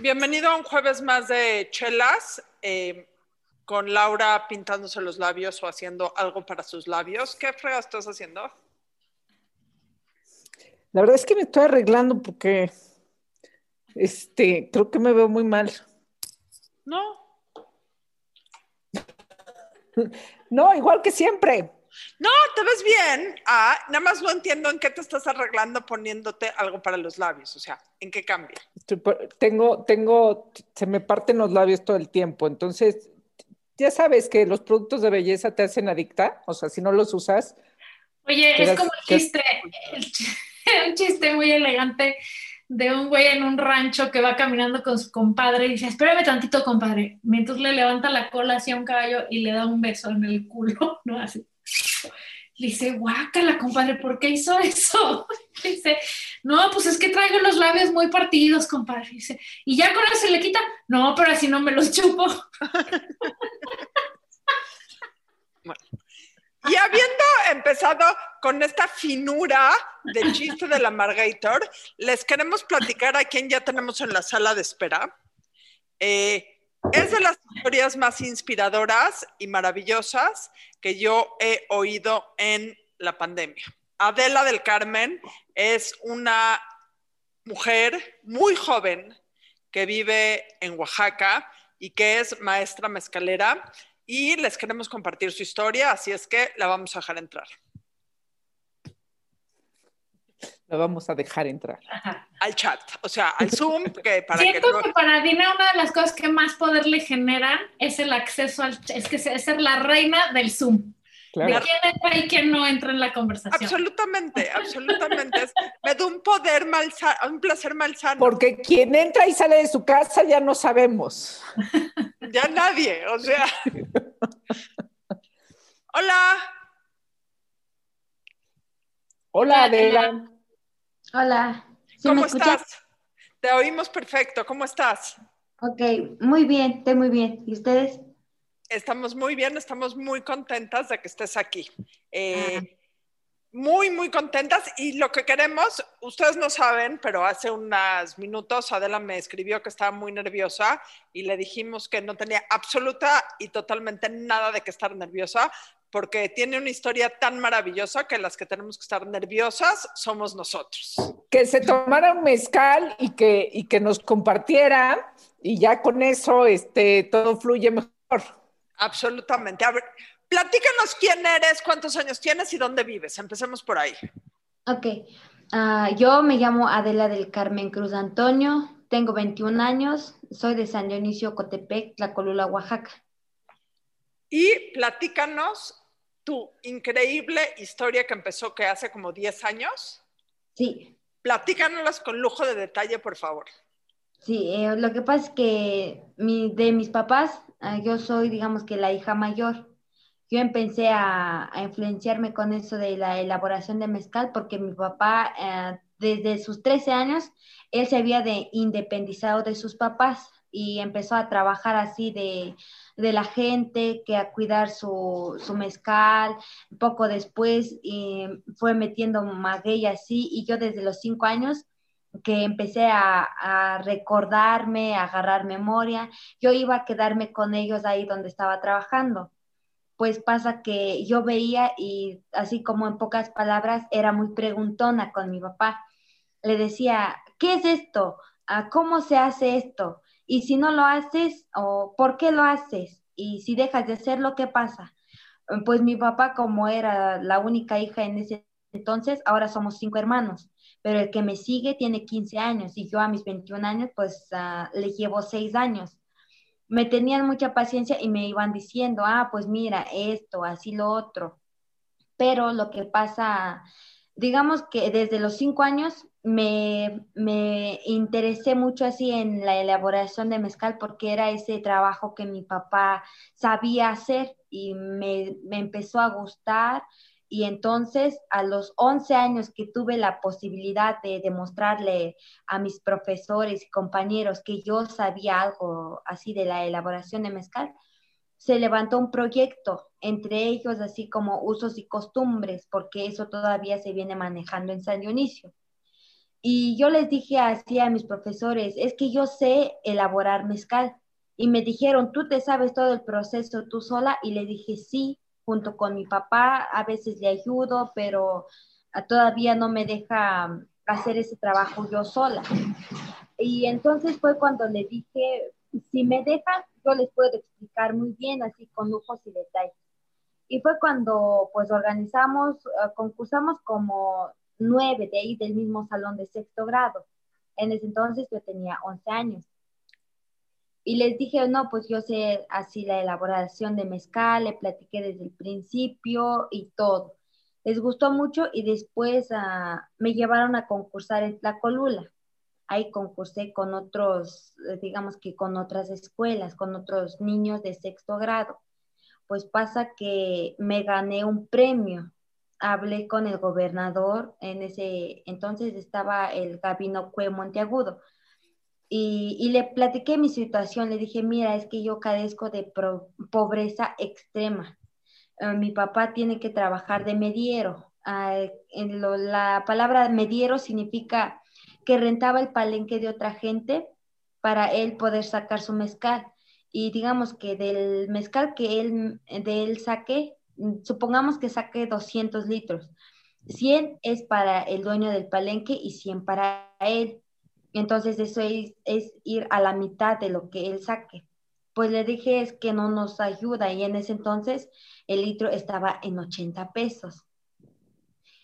Bienvenido a un jueves más de chelas, eh, con Laura pintándose los labios o haciendo algo para sus labios. ¿Qué frega estás haciendo? La verdad es que me estoy arreglando porque este, creo que me veo muy mal. No. No, igual que siempre. No, te ves bien. Ah, nada más no entiendo en qué te estás arreglando poniéndote algo para los labios. O sea, ¿en qué cambia? tengo, tengo, se me parten los labios todo el tiempo. Entonces, ya sabes que los productos de belleza te hacen adicta. O sea, si no los usas. Oye, es como el chiste, el, chiste muy elegante de un güey en un rancho que va caminando con su compadre y dice, espérame tantito, compadre. Mientras le levanta la cola hacia un caballo y le da un beso en el culo, ¿no? Así. Le dice, guácala, compadre, ¿por qué hizo eso? dice, no, pues es que traigo los labios muy partidos, compadre. Dice, ¿y ya con eso se le quita? No, pero así no me los chupo. Y habiendo empezado con esta finura del chiste del Amargator, les queremos platicar a quien ya tenemos en la sala de espera. Eh, es de las historias más inspiradoras y maravillosas que yo he oído en la pandemia. Adela del Carmen es una mujer muy joven que vive en Oaxaca y que es maestra mezcalera y les queremos compartir su historia, así es que la vamos a dejar entrar. La vamos a dejar entrar. Al chat, o sea, al Zoom. Que para Siento que, para Dina una de las cosas que más poder le generan es el acceso al es que es ser la reina del Zoom. De quién entra y quién no entra en la conversación. Absolutamente, absolutamente. me da un poder malsano, un placer malsano. Porque quien entra y sale de su casa ya no sabemos. Ya nadie, o sea. Hola. Hola, Adela. Hola. ¿Cómo estás? Te oímos perfecto. ¿Cómo estás? Ok, muy bien, estoy muy bien. ¿Y ustedes? Estamos muy bien, estamos muy contentas de que estés aquí. Eh, muy, muy contentas. Y lo que queremos, ustedes no saben, pero hace unos minutos Adela me escribió que estaba muy nerviosa y le dijimos que no tenía absoluta y totalmente nada de que estar nerviosa, porque tiene una historia tan maravillosa que las que tenemos que estar nerviosas somos nosotros. Que se tomara un mezcal y que, y que nos compartiera y ya con eso este, todo fluye mejor. Absolutamente. A ver, platícanos quién eres, cuántos años tienes y dónde vives. Empecemos por ahí. Ok. Ah, yo me llamo Adela del Carmen Cruz Antonio, tengo 21 años, soy de San Dionisio Cotepec, Colula, Oaxaca. Y platícanos tu increíble historia que empezó que hace como 10 años. Sí. Platícanos con lujo de detalle, por favor. Sí, eh, lo que pasa es que de mis papás, ah, yo soy, digamos que la hija mayor. Yo empecé a, influenciarme con eso de la elaboración de mezcal porque mi papá, eh, desde sus 13 años, él se había de independizado de sus papás y empezó a trabajar así de, la gente, que a cuidar su, mezcal. Poco después fue metiendo maguey así y yo desde los cinco años que empecé a, recordarme, a agarrar memoria, yo iba a quedarme con ellos ahí donde estaba trabajando. Pues pasa que yo veía y así como en pocas palabras era muy preguntona con mi papá. Le decía, ¿qué es esto? Ah, ¿Cómo se hace esto? Y si no lo haces, o ¿por qué lo haces? Y si dejas de hacerlo, ¿qué pasa? Pues mi papá, como era la única hija en ese entonces, ahora somos cinco hermanos, pero el que me sigue tiene 15 años y yo a mis 21 años, pues uh, le llevo seis años. Me tenían mucha paciencia y me iban diciendo, ah, pues mira, esto, así lo otro. Pero lo que pasa, digamos que desde los cinco años me, me, interesé mucho así en la elaboración de mezcal porque era ese trabajo que mi papá sabía hacer y me, me, empezó a gustar. Y entonces a los 11 años que tuve la posibilidad de demostrarle a mis profesores y compañeros que yo sabía algo así de la elaboración de mezcal, se levantó un proyecto, entre ellos así como usos y costumbres, porque eso todavía se viene manejando en San Dionisio Y yo les dije así a mis profesores, es que yo sé elaborar mezcal. Y me dijeron, ¿tú te sabes todo el proceso tú sola? Y le dije, sí, junto con mi papá, a veces le ayudo, pero ah, todavía no me deja hacer ese trabajo yo sola. Y entonces fue cuando le dije, si me dejan, yo les puedo explicar muy bien, así con lujos y detalles. Y fue cuando pues organizamos, ah, concursamos como nueve de ahí del mismo salón de sexto grado. En ese entonces yo tenía 11 años. Y les dije, no, pues yo sé así la elaboración de mezcal, le platiqué desde el principio y todo. Les gustó mucho y después ah, me llevaron a concursar en Tlacolula. Ahí concursé con otros, digamos que con otras escuelas, con otros niños de sexto grado. Pues pasa que me gané un premio. Hablé con el gobernador, en ese entonces estaba el Gabino Cue Monteagudo y, le platiqué mi situación, le dije, mira, es que yo carezco de pobreza extrema. Eh, mi papá tiene que trabajar de mediero. Ah, en la palabra mediero significa que rentaba el palenque de otra gente para él poder sacar su mezcal. Y digamos que del mezcal que él, de él saque, supongamos que saque 200 litros. 100 es para el dueño del palenque y 100 para él. Entonces eso es, ir a la mitad de lo que él saque. Pues le dije es que no nos ayuda y en ese entonces el litro estaba en 80 pesos.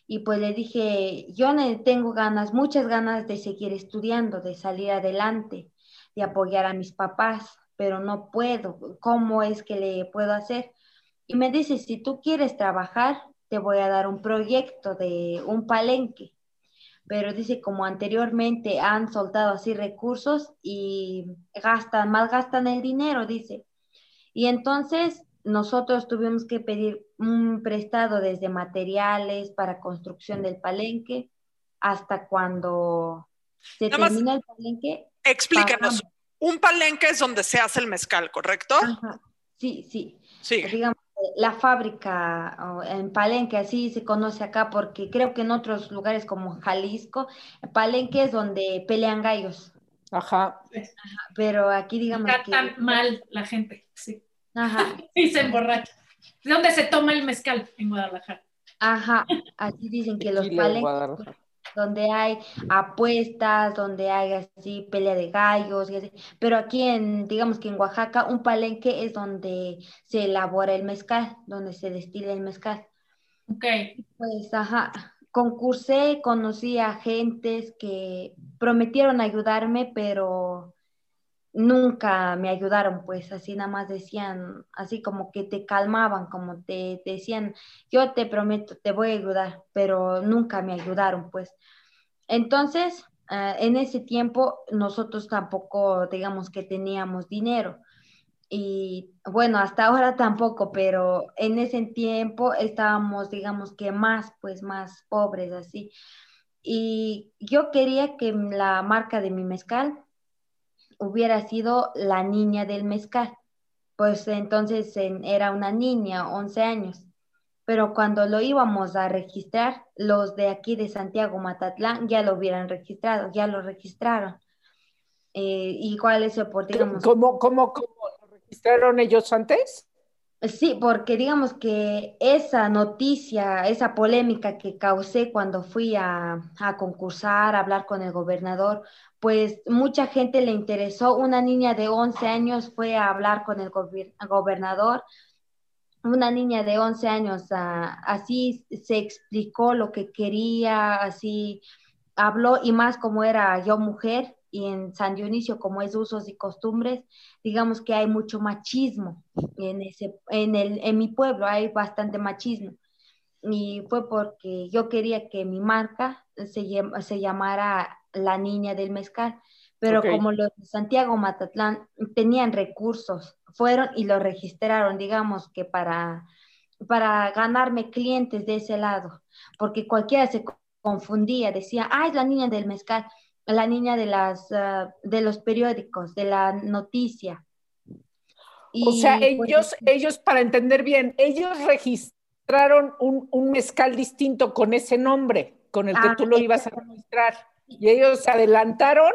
Y pues le dije, yo tengo ganas, muchas ganas de seguir estudiando, de salir adelante, de apoyar a mis papás, pero no puedo. ¿Cómo es que le puedo hacer? Y me dice, si tú quieres trabajar, te voy a dar un proyecto de un palenque pero dice como anteriormente han soltado así recursos y gastan, más gastan el dinero, dice. Y entonces nosotros tuvimos que pedir un prestado desde materiales para construcción del palenque hasta cuando se termina el palenque. Explícanos, un palenque es donde se hace el mezcal, ¿correcto? Sí, sí. Sí. Digamos, la fábrica en Palenque, así se conoce acá, porque creo que en otros lugares como Jalisco, Palenque es donde pelean gallos. Ajá. pero aquí digamos Tratan mal la gente, sí. Ajá. y se emborracha. ¿Dónde se toma el mezcal? En Guadalajara. Ajá, así dicen que los palenques donde hay apuestas, donde hay así pelea de gallos, pero aquí en, digamos que en Oaxaca, un palenque es donde se elabora el mezcal, donde se destila el mezcal. Ok. Pues, ajá, concursé, conocí a gentes que prometieron ayudarme, pero nunca me ayudaron, pues así nada más decían, así como que te calmaban, como te, decían, yo te prometo, te voy a ayudar, pero nunca me ayudaron, pues. Entonces, eh, en ese tiempo nosotros tampoco, digamos que teníamos dinero. Y bueno, hasta ahora tampoco, pero en ese tiempo estábamos, digamos que más, pues más pobres, así. Y yo quería que la marca de mi mezcal hubiera sido la niña del mezcal. Pues entonces era una niña, 11 años. Pero cuando lo íbamos a registrar, los de aquí de Santiago Matatlán ya lo hubieran registrado, ya lo registraron. Eh, ¿Y cuál es el por, ¿Cómo, cómo, cómo lo registraron ellos antes? Sí, porque digamos que esa noticia, esa polémica que causé cuando fui a, a, concursar, a hablar con el gobernador, pues mucha gente le interesó. Una niña de 11 años fue a hablar con el gobernador. Una niña de 11 años ah, así se explicó lo que quería, así habló y más como era yo mujer y en San Dionisio como es usos y costumbres, digamos que hay mucho machismo en, ese, en, el, en mi pueblo, hay bastante machismo. Y fue porque yo quería que mi marca se, se llamara la niña del mezcal, pero como los de Santiago Matatlán tenían recursos, fueron y lo registraron, digamos que para, para ganarme clientes de ese lado, porque cualquiera se confundía, decía, ah, es la niña del mezcal, la niña de, las, ah, de los periódicos, de la noticia. o sea, pues, ellos, ellos, para entender bien, ellos registraron un, un, mezcal distinto con ese nombre con el que ah, tú lo ibas a registrar. Y ellos se adelantaron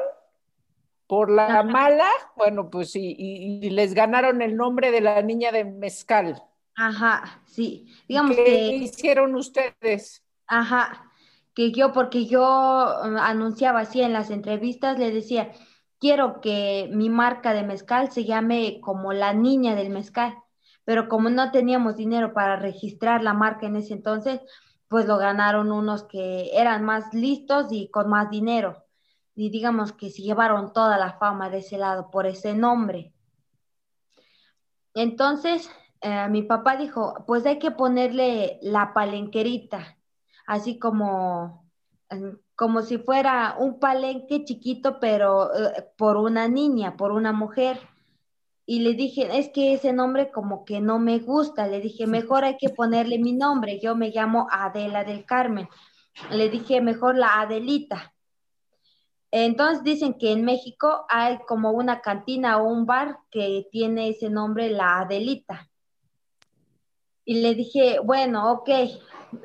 por la mala, bueno, pues y, y, les ganaron el nombre de la niña de mezcal. Ajá, sí. Digamos ¿Qué que hicieron ustedes? Ajá, que yo, porque yo uh, anunciaba así en las entrevistas, le decía, quiero que mi marca de mezcal se llame como la niña del mezcal, pero como no teníamos dinero para registrar la marca en ese entonces, pues lo ganaron unos que eran más listos y con más dinero. Y digamos que se llevaron toda la fama de ese lado por ese nombre. Entonces, eh, mi papá dijo, pues hay que ponerle la palenquerita, así como, em, como si fuera un palenque chiquito, pero eh, por una niña, por una mujer. Y le dije, es que ese nombre como que no me gusta. Le dije, mejor hay que ponerle mi nombre. Yo me llamo Adela del Carmen. Le dije, mejor la Adelita. Entonces dicen que en México hay como una cantina o un bar que tiene ese nombre, la Adelita. Y le dije, bueno, ok,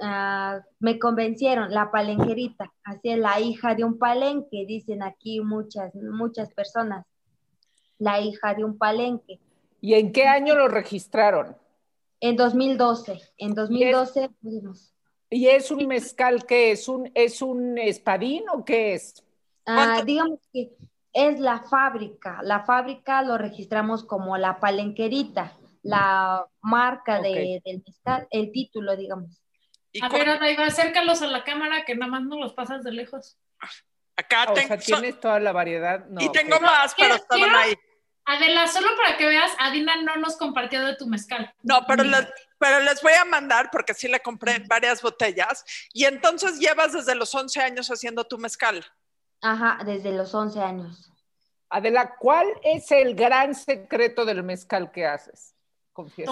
ah, me convencieron, la palenquerita, así es la hija de un palenque, dicen aquí muchas, muchas personas, la hija de un palenque. ¿Y en qué año lo registraron? En 2012, en 2012 pudimos. ¿Y es un mezcal que es un, es un espadín o qué es? Ah, digamos que es la fábrica, la fábrica lo registramos como la palenquerita la marca de, del mezcal, el título, digamos. A ver, Adaiva, acércalos a la cámara que nada más no los pasas de lejos. Acá o sea, tienes toda la variedad. y tengo más, pero estaban ahí. Adela, solo para que veas, Adina no nos compartió de tu mezcal. No, pero les, pero les voy a mandar porque sí le compré varias botellas. Y entonces llevas desde los 11 años haciendo tu mezcal. Ajá, desde los 11 años. Adela, ¿cuál es el gran secreto del mezcal que haces?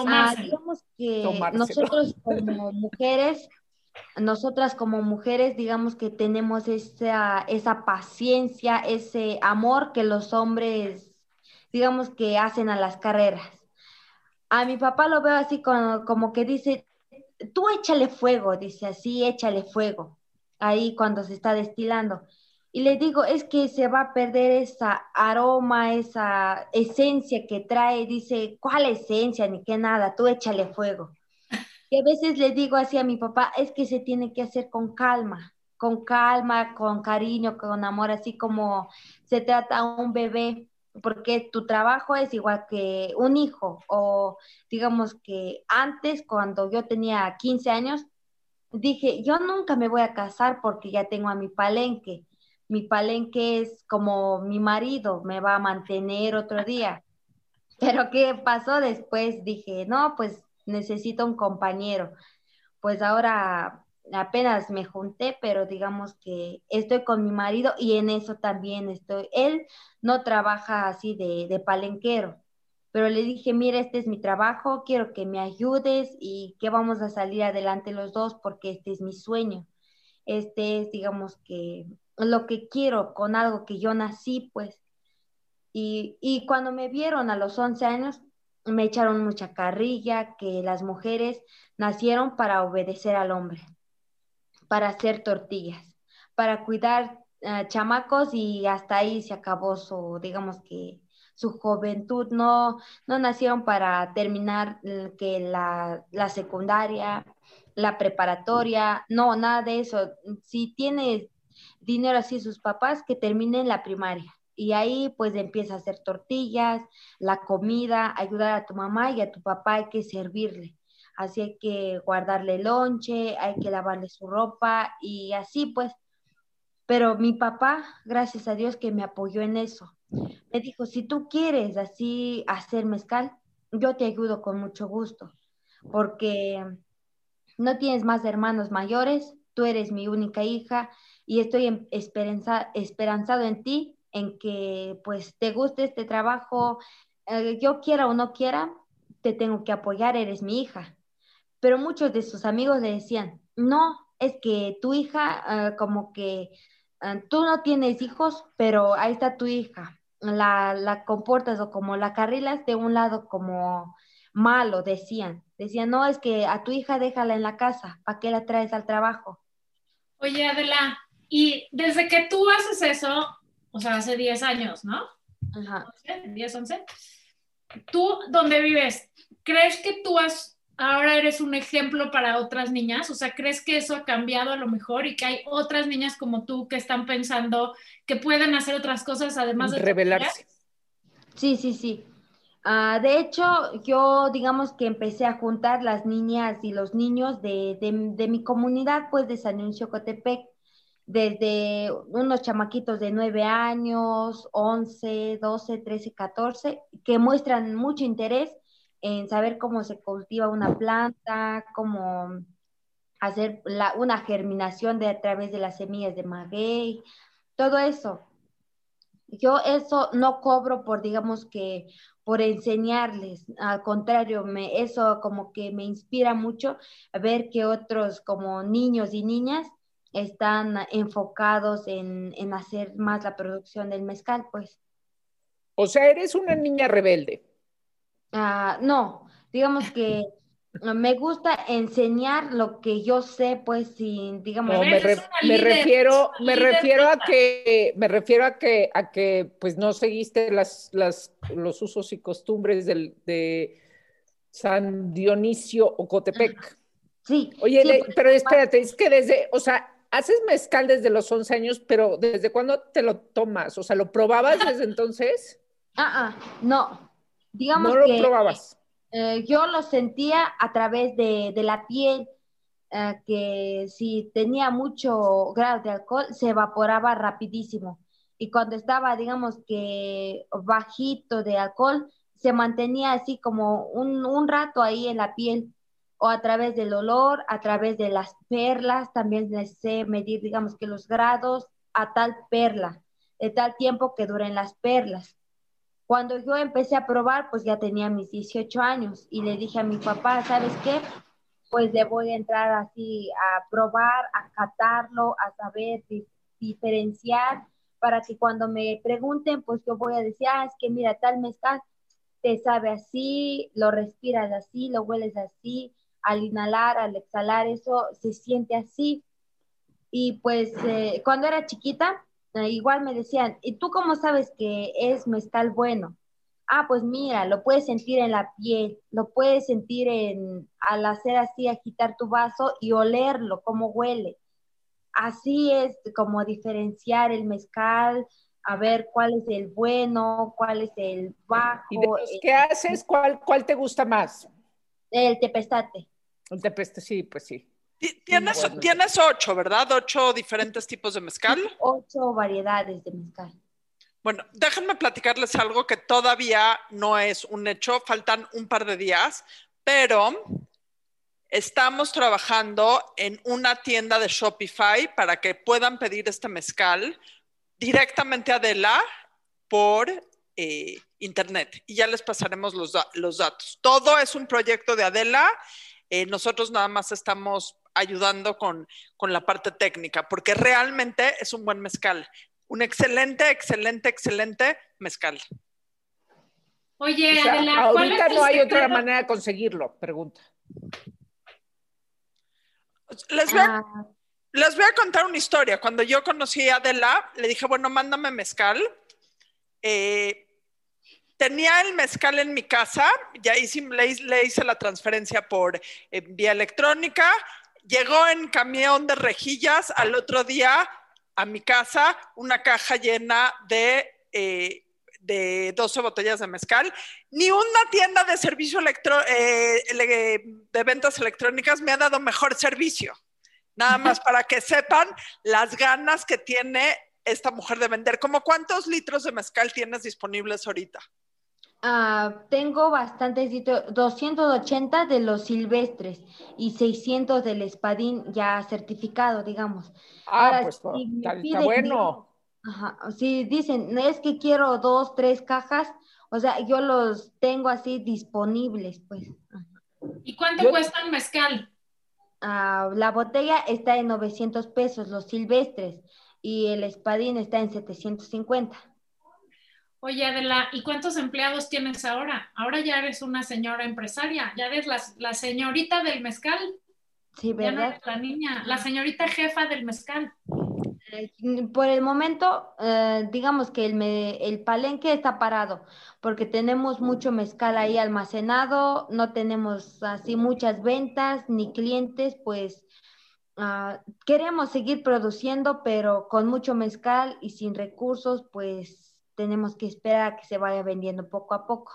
Ah, digamos que nosotros como mujeres, nosotras como mujeres, digamos que tenemos esa, esa paciencia, ese amor que los hombres, digamos que hacen a las carreras. A mi papá lo veo así como, como que dice, tú échale fuego, dice así, échale fuego, ahí cuando se está destilando. Y le digo, es que se va a perder esa aroma, esa esencia que trae. Dice, ¿cuál esencia? Ni qué nada, tú échale fuego. Y a veces le digo así a mi papá, es que se tiene que hacer con calma, con calma, con cariño, con amor, así como se trata a un bebé, porque tu trabajo es igual que un hijo. O digamos que antes, cuando yo tenía 15 años, dije, yo nunca me voy a casar porque ya tengo a mi palenque mi palenque es como mi marido, me va a mantener otro día. Pero ¿qué pasó después? Dije, no, pues necesito un compañero. Pues ahora apenas me junté, pero digamos que estoy con mi marido y en eso también estoy. Él no trabaja así de, de palenquero, pero le dije, mira, este es mi trabajo, quiero que me ayudes y que vamos a salir adelante los dos porque este es mi sueño. Este es, digamos que lo que quiero con algo que yo nací, pues. Y, y cuando me vieron a los 11 años, me echaron mucha carrilla, que las mujeres nacieron para obedecer al hombre, para hacer tortillas, para cuidar uh, chamacos y hasta ahí se acabó su, digamos que su juventud, no, no nacieron para terminar eh, que la, la secundaria, la preparatoria, no, nada de eso. Si tienes dinero así sus papás que terminen la primaria. Y ahí pues empieza a hacer tortillas, la comida, ayudar a tu mamá y a tu papá hay que servirle. Así hay que guardarle lonche, hay que lavarle su ropa y así pues. Pero mi papá, gracias a Dios que me apoyó en eso. Me dijo, si tú quieres así hacer mezcal, yo te ayudo con mucho gusto, porque no tienes más hermanos mayores, tú eres mi única hija y estoy esperanzado en ti, en que pues te guste este trabajo, eh, yo quiera o no quiera, te tengo que apoyar, eres mi hija. Pero muchos de sus amigos le decían, no, es que tu hija, eh, como que eh, tú no tienes hijos, pero ahí está tu hija, la, la comportas o como la carrilas de un lado como malo, decían. Decían, no, es que a tu hija déjala en la casa, ¿para qué la traes al trabajo? Oye, Adela, Y desde que tú haces eso, o sea, hace 10 años, ¿no? Ajá. 10, 11. ¿Tú dónde vives? ¿Crees que tú has, ahora eres un ejemplo para otras niñas? O sea, ¿crees que eso ha cambiado a lo mejor y que hay otras niñas como tú que están pensando que pueden hacer otras cosas además de... Revelarse. Sí, sí, sí. Ah, de hecho, yo digamos que empecé a juntar las niñas y los niños de, de, mi comunidad, pues de San Luis Chocotepec, desde unos chamaquitos de 9 años, 11, 12, 13, 14, que muestran mucho interés en saber cómo se cultiva una planta, cómo hacer la, una germinación de, a través de las semillas de maguey, todo eso. Yo eso no cobro por, digamos que, por enseñarles, al contrario, me, eso como que me inspira mucho a ver que otros como niños y niñas están enfocados en, en hacer más la producción del mezcal, pues. O sea, eres una niña rebelde. Ah, no, digamos que me gusta enseñar lo que yo sé, pues, sin, digamos. me, refiero, me refiero a que, me refiero a que, a que, pues, no seguiste las, las, los usos y costumbres del, de San Dionisio Ocotepec. Sí. Oye, pero espérate, es que desde, o sea, haces mezcal desde los 11 años, pero ¿desde cuándo te lo tomas? O sea, ¿lo probabas desde entonces? Ah, ah, no. Digamos no lo probabas eh, yo lo sentía a través de, la piel, eh, que si tenía mucho grado de alcohol, se evaporaba rapidísimo. Y cuando estaba, digamos que bajito de alcohol, se mantenía así como un, un rato ahí en la piel o a través del olor, a través de las perlas, también sé medir, digamos que los grados a tal perla, de tal tiempo que duren las perlas. Cuando yo empecé a probar, pues ya tenía mis 18 años y le dije a mi papá, ¿sabes qué? Pues le voy a entrar así a probar, a catarlo, a saber diferenciar para que cuando me pregunten, pues yo voy a decir, ah, es que mira, tal mezcal te sabe así, lo respiras así, lo hueles así, al inhalar, al exhalar, eso se siente así. Y pues eh, cuando era chiquita, Ah, igual me decían, ¿y tú cómo sabes que es mezcal bueno? Ah, pues mira, lo puedes sentir en la piel, lo puedes sentir en, al hacer así, agitar tu vaso y olerlo, cómo huele. Así es como diferenciar el mezcal, a ver cuál es el bueno, cuál es el bajo. ¿Y de los que haces, cuál, cuál te gusta más? El tepestate. El tepestate, sí, pues sí. Tienes, tienes ocho, ¿verdad? Ocho diferentes tipos de mezcal. Ocho variedades de mezcal. Bueno, déjenme platicarles algo que todavía no es un hecho, faltan un par de días, pero estamos trabajando en una tienda de Shopify para que puedan pedir este mezcal directamente a Adela por eh, internet y ya les pasaremos los, los, datos. Todo es un proyecto de Adela. Eh, nosotros nada más estamos ayudando con, la parte técnica, porque realmente es un buen mezcal. Un excelente, excelente, excelente mezcal. Oye, Adela, ahorita no hay otra manera de conseguirlo, pregunta. Les voy, a, ah. les voy a contar una historia. Cuando yo conocí a Adela, le dije, bueno, mándame mezcal. Eh, tenía el mezcal en mi casa, ya hice, le, hice la transferencia por eh, vía electrónica, llegó en camión de rejillas al otro día a mi casa una caja llena de, eh, de 12 botellas de mezcal. Ni una tienda de servicio electro, eh, de ventas electrónicas me ha dado mejor servicio. Nada más para que sepan las ganas que tiene esta mujer de vender. ¿Cómo cuántos litros de mezcal tienes disponibles ahorita? Ah, tengo bastantes, 280 de los silvestres y 600 del espadín ya certificado, digamos. Ah, pues está, bueno. Ajá, si dicen, es que quiero dos, tres cajas, o sea, yo los tengo así disponibles, pues. ¿Y cuánto cuesta un mezcal? Ah, la botella está en 900 pesos, los silvestres, y el espadín está en 750. Oye, Adela, ¿y cuántos empleados tienes ahora? Ahora ya eres una señora empresaria, ya eres la, señorita del mezcal. Sí, ¿verdad? la niña, la señorita jefa del mezcal. Eh, por el momento, eh, digamos que el, el, palenque está parado porque tenemos mucho mezcal ahí almacenado, no tenemos así muchas ventas ni clientes, pues ah, queremos seguir produciendo, pero con mucho mezcal y sin recursos, pues tenemos que esperar a que se vaya vendiendo poco a poco.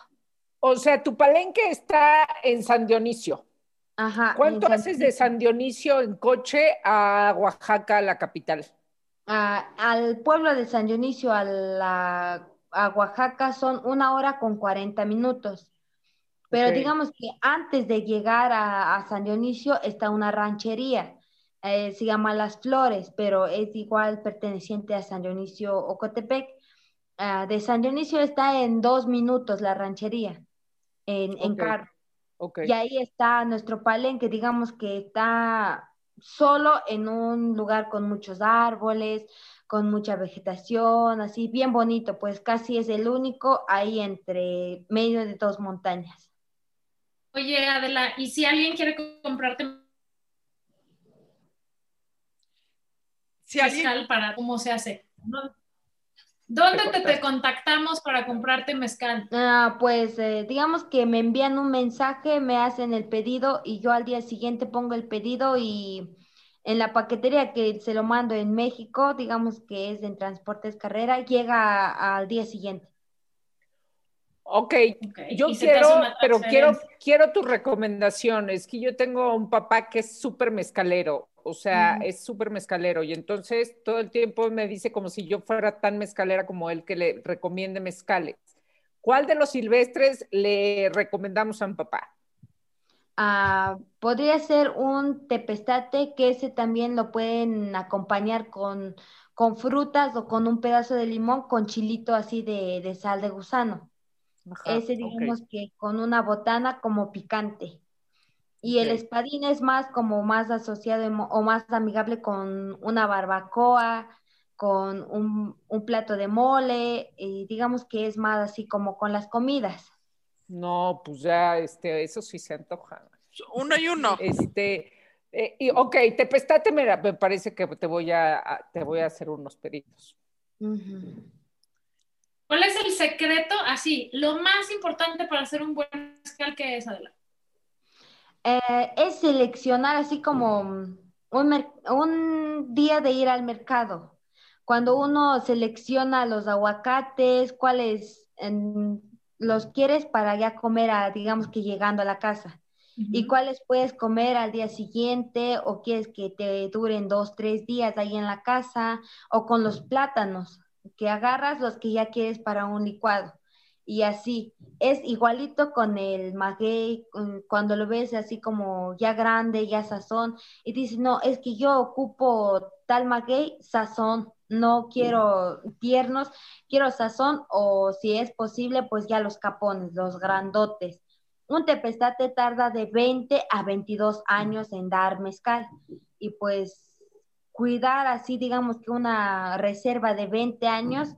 O sea, tu palenque está en San Dionisio. Ajá. ¿Cuánto haces de San Dionisio en coche a Oaxaca, la capital? al pueblo de San Dionisio, a, la, a Oaxaca, son una hora con 40 minutos. Pero digamos que antes de llegar a, San Dionisio está una ranchería, eh, se llama Las Flores, pero es igual perteneciente a San Dionisio Ocotepec. Ah, de San Dionisio está en dos minutos la ranchería, en, en carro. Y ahí está nuestro palenque, digamos que está solo en un lugar con muchos árboles, con mucha vegetación, así bien bonito, pues casi es el único ahí entre medio de dos montañas. Oye, Adela, ¿y si alguien quiere comprarte si alguien... para cómo se hace? ¿Dónde te, contactamos para comprarte mezcal? Ah, pues eh, digamos que me envían un mensaje, me hacen el pedido y yo al día siguiente pongo el pedido y en la paquetería que se lo mando en México, digamos que es en Transportes Carrera, llega al día siguiente. Ok, yo quiero, pero quiero, quiero tu recomendación. Es que yo tengo un papá que es súper mezcalero o sea, es súper mezcalero y entonces todo el tiempo me dice como si yo fuera tan mezcalera como él que le recomiende mezcales. ¿Cuál de los silvestres le recomendamos a un papá? Ah, podría ser un tepestate, que ese también lo pueden acompañar con, con frutas o con un pedazo de limón con chilito así de, sal de gusano. ese digamos que con una botana como picante. Y el espadín es más como más asociado o más amigable con una barbacoa, con un, plato de mole, y digamos que es más así como con las comidas. No, pues ya, este, eso sí se antoja. Uno y uno. Este, eh, y, ok, te pestate, me, me parece que te voy a, te voy a hacer unos peritos. ¿Cuál es el secreto? Así, lo más importante para hacer un buen mezcal que es, adelante. Eh, es seleccionar así como un, un, día de ir al mercado. Cuando uno selecciona los aguacates, cuáles los quieres para ya comer, a, digamos que llegando a la casa. Y cuáles puedes comer al día siguiente o quieres que te duren dos, tres días ahí en la casa o con los plátanos, que agarras los que ya quieres para un licuado y así. Es igualito con el maguey, cuando lo ves así como ya grande, ya sazón, y dices, no, es que yo ocupo tal maguey, sazón, no quiero tiernos, quiero sazón, o si es posible, pues ya los capones, los grandotes. Un tepestate tarda de 20 a 22 años en dar mezcal, y pues cuidar así, digamos que una reserva de 20 años,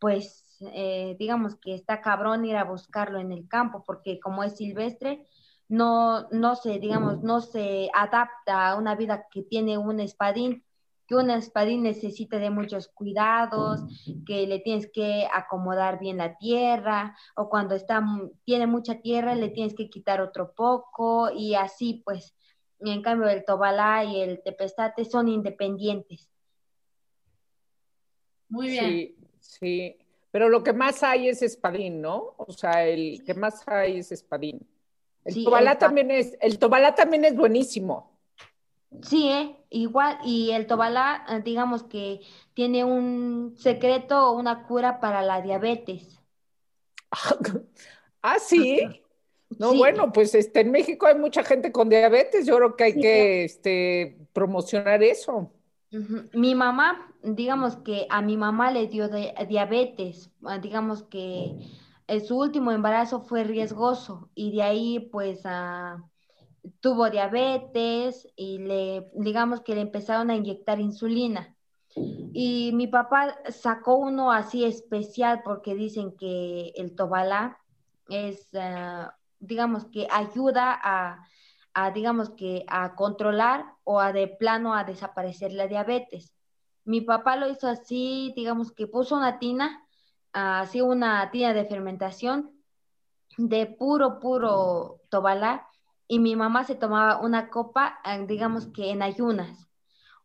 pues eh, digamos que está cabrón ir a buscarlo en el campo, porque como es silvestre, no, no se, digamos, no se adapta a una vida que tiene un espadín, que un espadín necesita de muchos cuidados, que le tienes que acomodar bien la tierra, o cuando está, tiene mucha tierra le tienes que quitar otro poco, y así pues, en cambio el tobalá y el tepestate son independientes. Muy bien. Sí, sí. Pero lo que más hay es espadín, ¿no? O sea, el que más hay es espadín. El tobalá también es, el tobalá también es buenísimo. Sí, ¿eh? igual, y el tobalá, eh, digamos que tiene un secreto o una cura para la diabetes. ah, sí. No, bueno, pues este, en México hay mucha gente con diabetes, yo creo que hay que este, promocionar eso. Mi mamá, digamos que a mi mamá le dio diabetes, ah, digamos que su último embarazo fue riesgoso y de ahí pues ah, tuvo diabetes y le, digamos que le empezaron a inyectar insulina. Y mi papá sacó uno así especial porque dicen que el tobalá es, ah, digamos que ayuda a a, digamos que, a controlar o a de plano a desaparecer la diabetes. Mi papá lo hizo así, digamos que puso una tina, así una tina de fermentación de puro, puro tobalá y mi mamá se tomaba una copa, eh, digamos que en ayunas,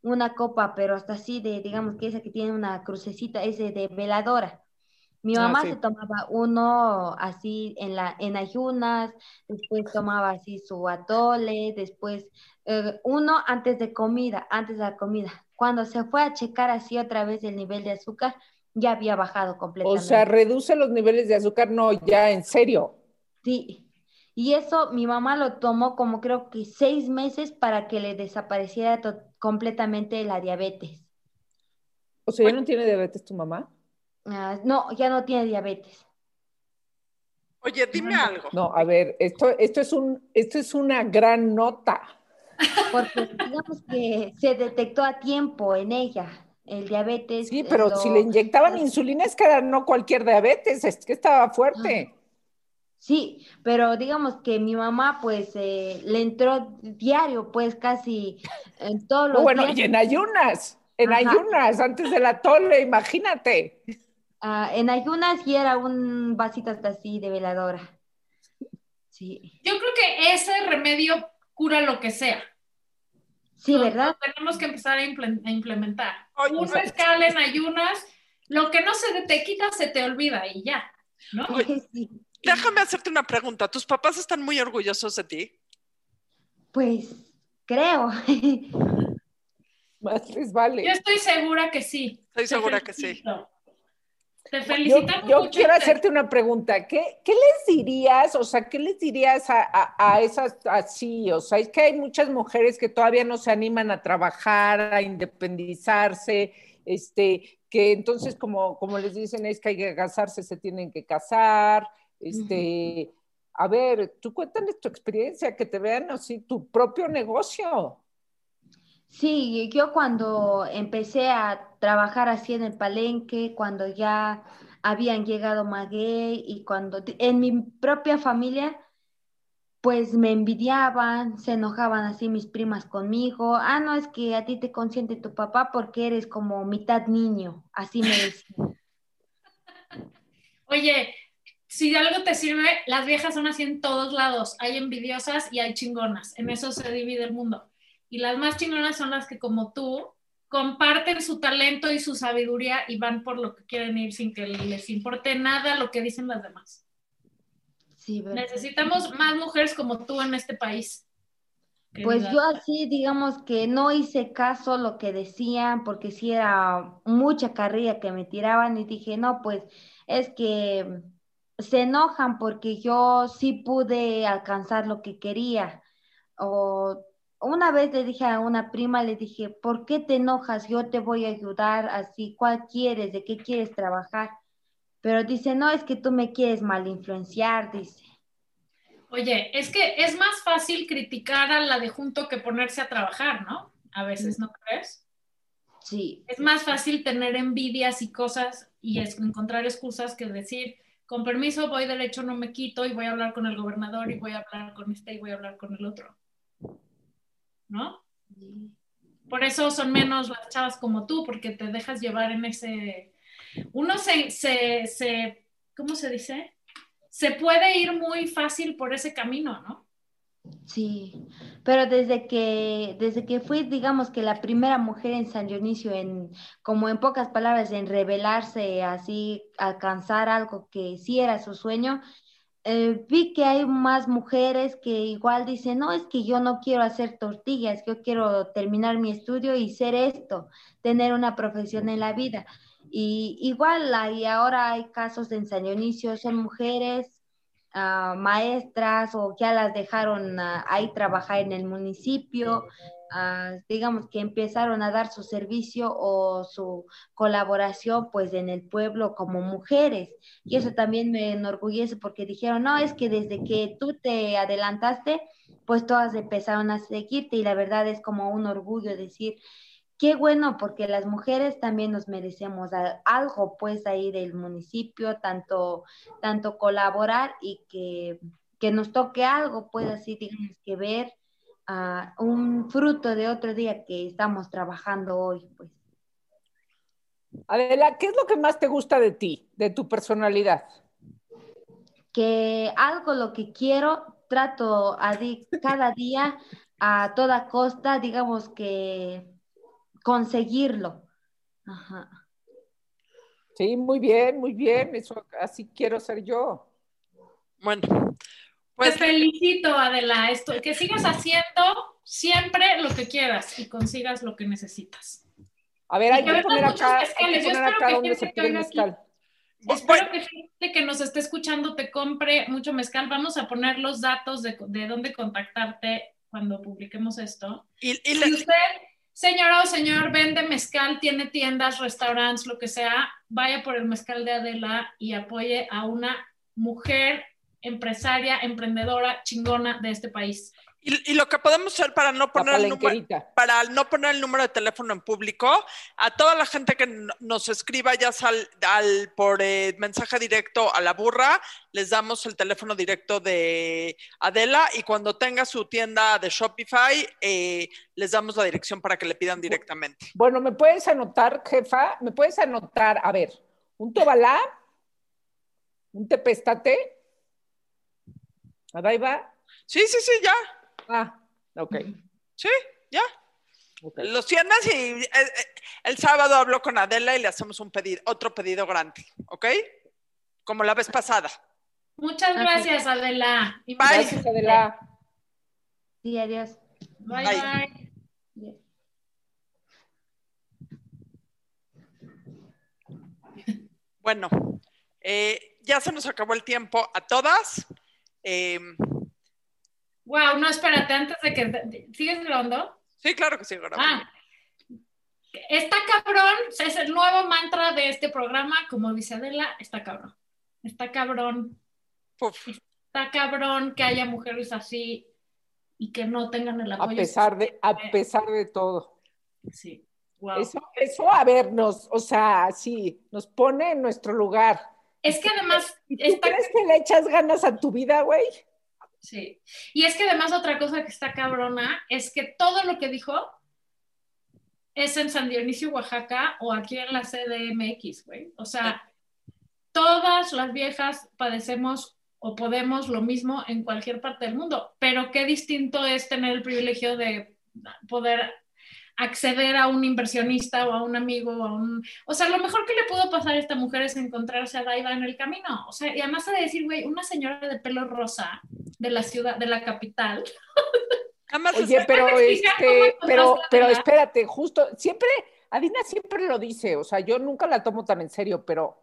una copa, pero hasta así de, digamos que esa que tiene una crucecita, ese de veladora. Mi ah, mamá se tomaba uno así en, la, en ayunas, después tomaba así su atole, después eh, uno antes de comida, antes de la comida. Cuando se fue a checar así otra vez el nivel de azúcar, ya había bajado completamente. O sea, reduce los niveles de azúcar, no, ya en serio. Sí, y eso mi mamá lo tomó como creo que seis meses para que le desapareciera completamente la diabetes. O sea, ¿ya no tiene diabetes tu mamá? Ah, no, ya no tiene diabetes. Oye, dime algo. No, a ver, esto, esto, es un, esto es una gran nota. Porque digamos que se detectó a tiempo en ella el diabetes. Sí, pero si le inyectaban insulina es que era no cualquier diabetes, es que estaba fuerte. Sí, pero digamos que mi mamá pues eh, le entró diario, pues casi en todos los bueno, y en ayunas, en ayunas, antes de la tole, imagínate. Ah, en ayunas y era un vasito hasta así de veladora. Sí. Yo creo que ese remedio cura lo que sea. Sí, ¿verdad? tenemos que empezar a, implementar. un mezcal en ayunas, lo que no se te quita se te olvida y ya, ¿no? Déjame hacerte una pregunta. ¿Tus papás están muy orgullosos de ti? Pues creo. Más les vale. Yo estoy segura que sí. Estoy segura que sí. Te felicitamos. Yo, quiero hacerte una pregunta. ¿Qué, les dirías, o sea, qué les dirías a, esas así? O sea, es que hay muchas mujeres que todavía no se animan a trabajar, a independizarse, este, que entonces como, como les dicen es que hay que casarse, se tienen que casar. Este, a ver, tú cuéntales tu experiencia, que te vean así tu propio negocio. Sí, yo cuando empecé a trabajar así en el palenque, cuando ya habían llegado Maguey y cuando en mi propia familia, pues me envidiaban, se enojaban así mis primas conmigo. Ah, no, es que a ti te consiente tu papá porque eres como mitad niño, así me decían. Oye, si de algo te sirve, las viejas son así en todos lados. Hay envidiosas y hay chingonas. En eso se divide el mundo. Y las más chingonas son las que como tú comparten su talento y su sabiduría y van por lo que quieren ir sin que les importe nada lo que dicen las demás. Sí, Necesitamos más mujeres como tú en este país. Pues yo así, digamos que no hice caso lo que decían, porque sí era mucha carrilla que me tiraban y dije, no, pues es que se enojan porque yo sí pude alcanzar lo que quería. O una vez le dije a una prima, le dije, ¿por qué te enojas? Yo te voy a ayudar así, ¿cuál quieres? ¿De qué quieres trabajar? Pero dice, no, es que tú me quieres mal influenciar, dice. Oye, es que es más fácil criticar a la de junto que ponerse a trabajar, ¿no? A veces, ¿no crees? Sí. Es más fácil tener envidias y cosas y encontrar excusas que decir, con permiso, voy derecho, no me quito y voy a hablar con el gobernador y voy a hablar con este y voy a hablar con el otro. ¿No? Por eso son menos las chavas como tú, porque te dejas llevar en ese... Uno se, se, se, ¿cómo se dice? Se puede ir muy fácil por ese camino, ¿no? Sí, pero desde que, desde que fui, digamos que la primera mujer en San Dionisio, en, como en pocas palabras, en revelarse, así, alcanzar algo que sí era su sueño, eh, vi que hay más mujeres que igual dicen, no, es que yo no quiero hacer tortillas, yo quiero terminar mi estudio y ser esto, tener una profesión en la vida. Y igual ahora hay casos en San Dionisio, son mujeres ah, maestras o ya las dejaron ah, ahí trabajar en el municipio, Ah, digamos que empezaron a dar su servicio o su colaboración pues en el pueblo como mujeres. Y eso también me enorgullece porque dijeron, no, es que desde que tú te adelantaste, pues todas empezaron a seguirte y la verdad es como un orgullo decir, qué bueno, porque las mujeres también nos merecemos algo pues ahí del municipio, tanto, tanto colaborar y que, que nos toque algo, pues así digamos que ver un fruto de otro día que estamos trabajando hoy, pues. Adela, ¿qué es lo que más te gusta de ti, de tu personalidad? Que algo lo que quiero, trato a cada día a toda costa, digamos que conseguirlo. Ajá. Sí, muy bien, muy bien. Eso así quiero ser yo. Bueno, pues te felicito, Adela. Esto, que sigas haciendo siempre lo que quieras y consigas lo que necesitas. A ver, hay que, poner acá, hay que poner acá donde se pide mezcal. Espero que gente que nos esté escuchando te compre mucho mezcal. Vamos a poner los datos de, de dónde contactarte cuando publiquemos esto. Y, si usted, señora o señor, vende mezcal, tiene tiendas, restaurantes, lo que sea, vaya por el mezcal de Adela y apoye a una mujer empresaria, emprendedora, chingona de este país. Y, lo que podemos hacer para no poner el número, para no poner el número de teléfono en público, a toda la gente que nos escriba ya sal, al, por eh, mensaje directo a la burra, les damos el teléfono directo de Adela y cuando tenga su tienda de Shopify, eh, les damos la dirección para que le pidan directamente. Bueno, ¿me puedes anotar, jefa? ¿Me puedes anotar, a ver, un tobalá, un tepestate? ¿Ahí va? Sí, sí, sí, ya. Ah, ok. Sí, ya. Los tienes y eh, eh, el, sábado hablo con Adela y le hacemos un pedido, otro pedido grande, ¿ok? Como la vez pasada. Muchas gracias, Adela. bye. Gracias, Adela. Sí, adiós. Bye, bye. Bueno, eh, ya se nos acabó el tiempo a todas. Wow, no, espérate, antes de que. ¿Sigues grabando? Sí, claro que sigo grabando. Ah, está cabrón, es el nuevo mantra de este programa, como dice Adela, está cabrón. Está cabrón. Está cabrón que haya mujeres así y que no tengan el apoyo. A pesar de, a pesar de todo. Sí. Wow. Eso, eso, a ver, nos, o sea, sí, nos pone en nuestro lugar. Es que además. ¿Tú crees que le echas ganas a tu vida, güey? Sí. Y es que además otra cosa que está cabrona es que todo lo que dijo es en San Dionisio, Oaxaca o aquí en la CDMX, güey. O sea, todas las viejas padecemos o podemos lo mismo en cualquier parte del mundo, pero qué distinto es tener el privilegio de poder acceder a un inversionista o a un amigo o a un... O sea, lo mejor que le pudo pasar a esta mujer es encontrarse a Daiva en el camino. O sea, y además de decir, güey, una señora de pelo rosa de la ciudad, de la capital. Oye, pero, este, pero, pero espérate, justo, siempre, Adina siempre lo dice, o sea, yo nunca la tomo tan en serio, pero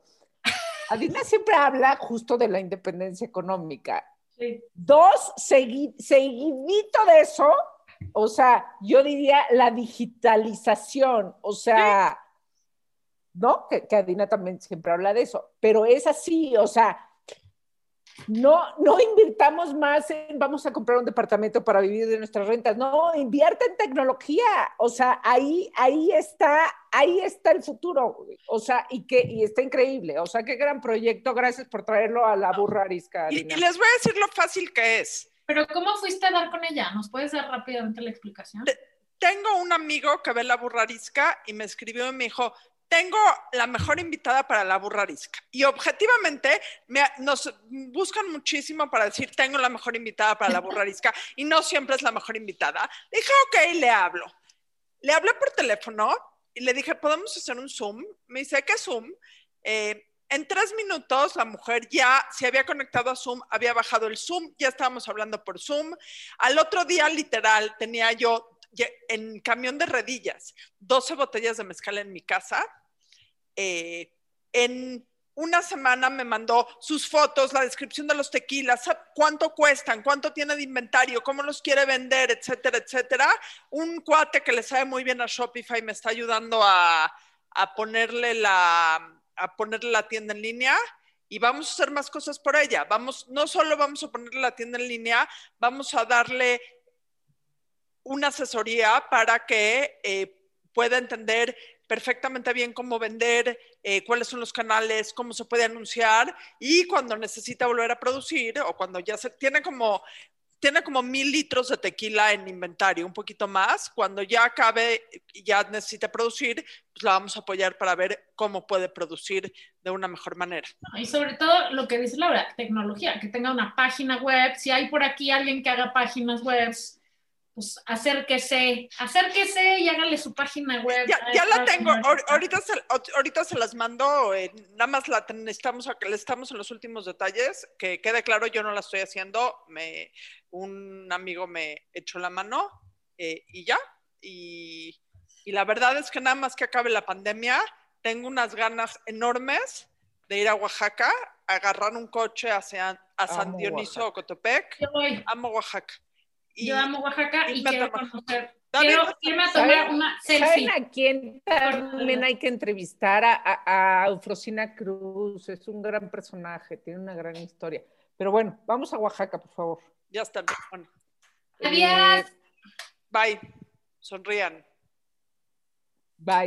Adina siempre habla justo de la independencia económica. Sí. Dos, seguidito de eso, o sea, yo diría la digitalización, o sea, ¿no? Que, que, Adina también siempre habla de eso, pero es así, o sea, no, no invirtamos más en vamos a comprar un departamento para vivir de nuestras rentas, no, invierte en tecnología, o sea, ahí, ahí está, ahí está el futuro, o sea, y que, y está increíble, o sea, qué gran proyecto, gracias por traerlo a la burra arisca. Y, y les voy a decir lo fácil que es pero ¿cómo fuiste a dar con ella? ¿Nos puedes dar rápidamente la explicación? Tengo un amigo que ve la burrarisca y me escribió y me dijo, tengo la mejor invitada para la burrarisca. Y objetivamente nos buscan muchísimo para decir, tengo la mejor invitada para la burrarisca y no siempre es la mejor invitada. Dije, ok, le hablo. Le hablé por teléfono y le dije, ¿podemos hacer un Zoom? Me dice, ¿qué Zoom? Eh, en tres minutos la mujer ya se había conectado a Zoom, había bajado el Zoom, ya estábamos hablando por Zoom. Al otro día, literal, tenía yo en camión de redillas 12 botellas de mezcal en mi casa. Eh, en una semana me mandó sus fotos, la descripción de los tequilas, cuánto cuestan, cuánto tiene de inventario, cómo los quiere vender, etcétera, etcétera. Un cuate que le sabe muy bien a Shopify me está ayudando a ponerle la a ponerle la tienda en línea y vamos a hacer más cosas por ella. Vamos, no solo vamos a ponerle la tienda en línea, vamos a darle una asesoría para que eh, pueda entender perfectamente bien cómo vender, eh, cuáles son los canales, cómo se puede anunciar y cuando necesita volver a producir o cuando ya se tiene como tiene como mil litros de tequila en inventario, un poquito más. Cuando ya acabe y ya necesite producir, pues la vamos a apoyar para ver cómo puede producir de una mejor manera. Y sobre todo lo que dice Laura, tecnología, que tenga una página web. Si hay por aquí alguien que haga páginas web, pues acérquese, acérquese y hágale su página web. Ya, la tengo, ahorita se, ahorita se las mando, eh, nada más la necesitamos, estamos en los últimos detalles, que quede claro, yo no la estoy haciendo, me, un amigo me echó la mano eh, y ya, y, y la verdad es que nada más que acabe la pandemia, tengo unas ganas enormes de ir a Oaxaca, agarrar un coche hacia a San Dionisio o Cotepec. Amo Oaxaca. Yo amo Oaxaca y quiero conocer. Quiero irme a tomar una selfie. ¿Saben a quién también hay que entrevistar? A, a, Eufrosina Cruz. Es un gran personaje, tiene una gran historia. Pero bueno, vamos a Oaxaca, por favor. Ya está. Bueno. Adiós. bye. Sonrían. Bye.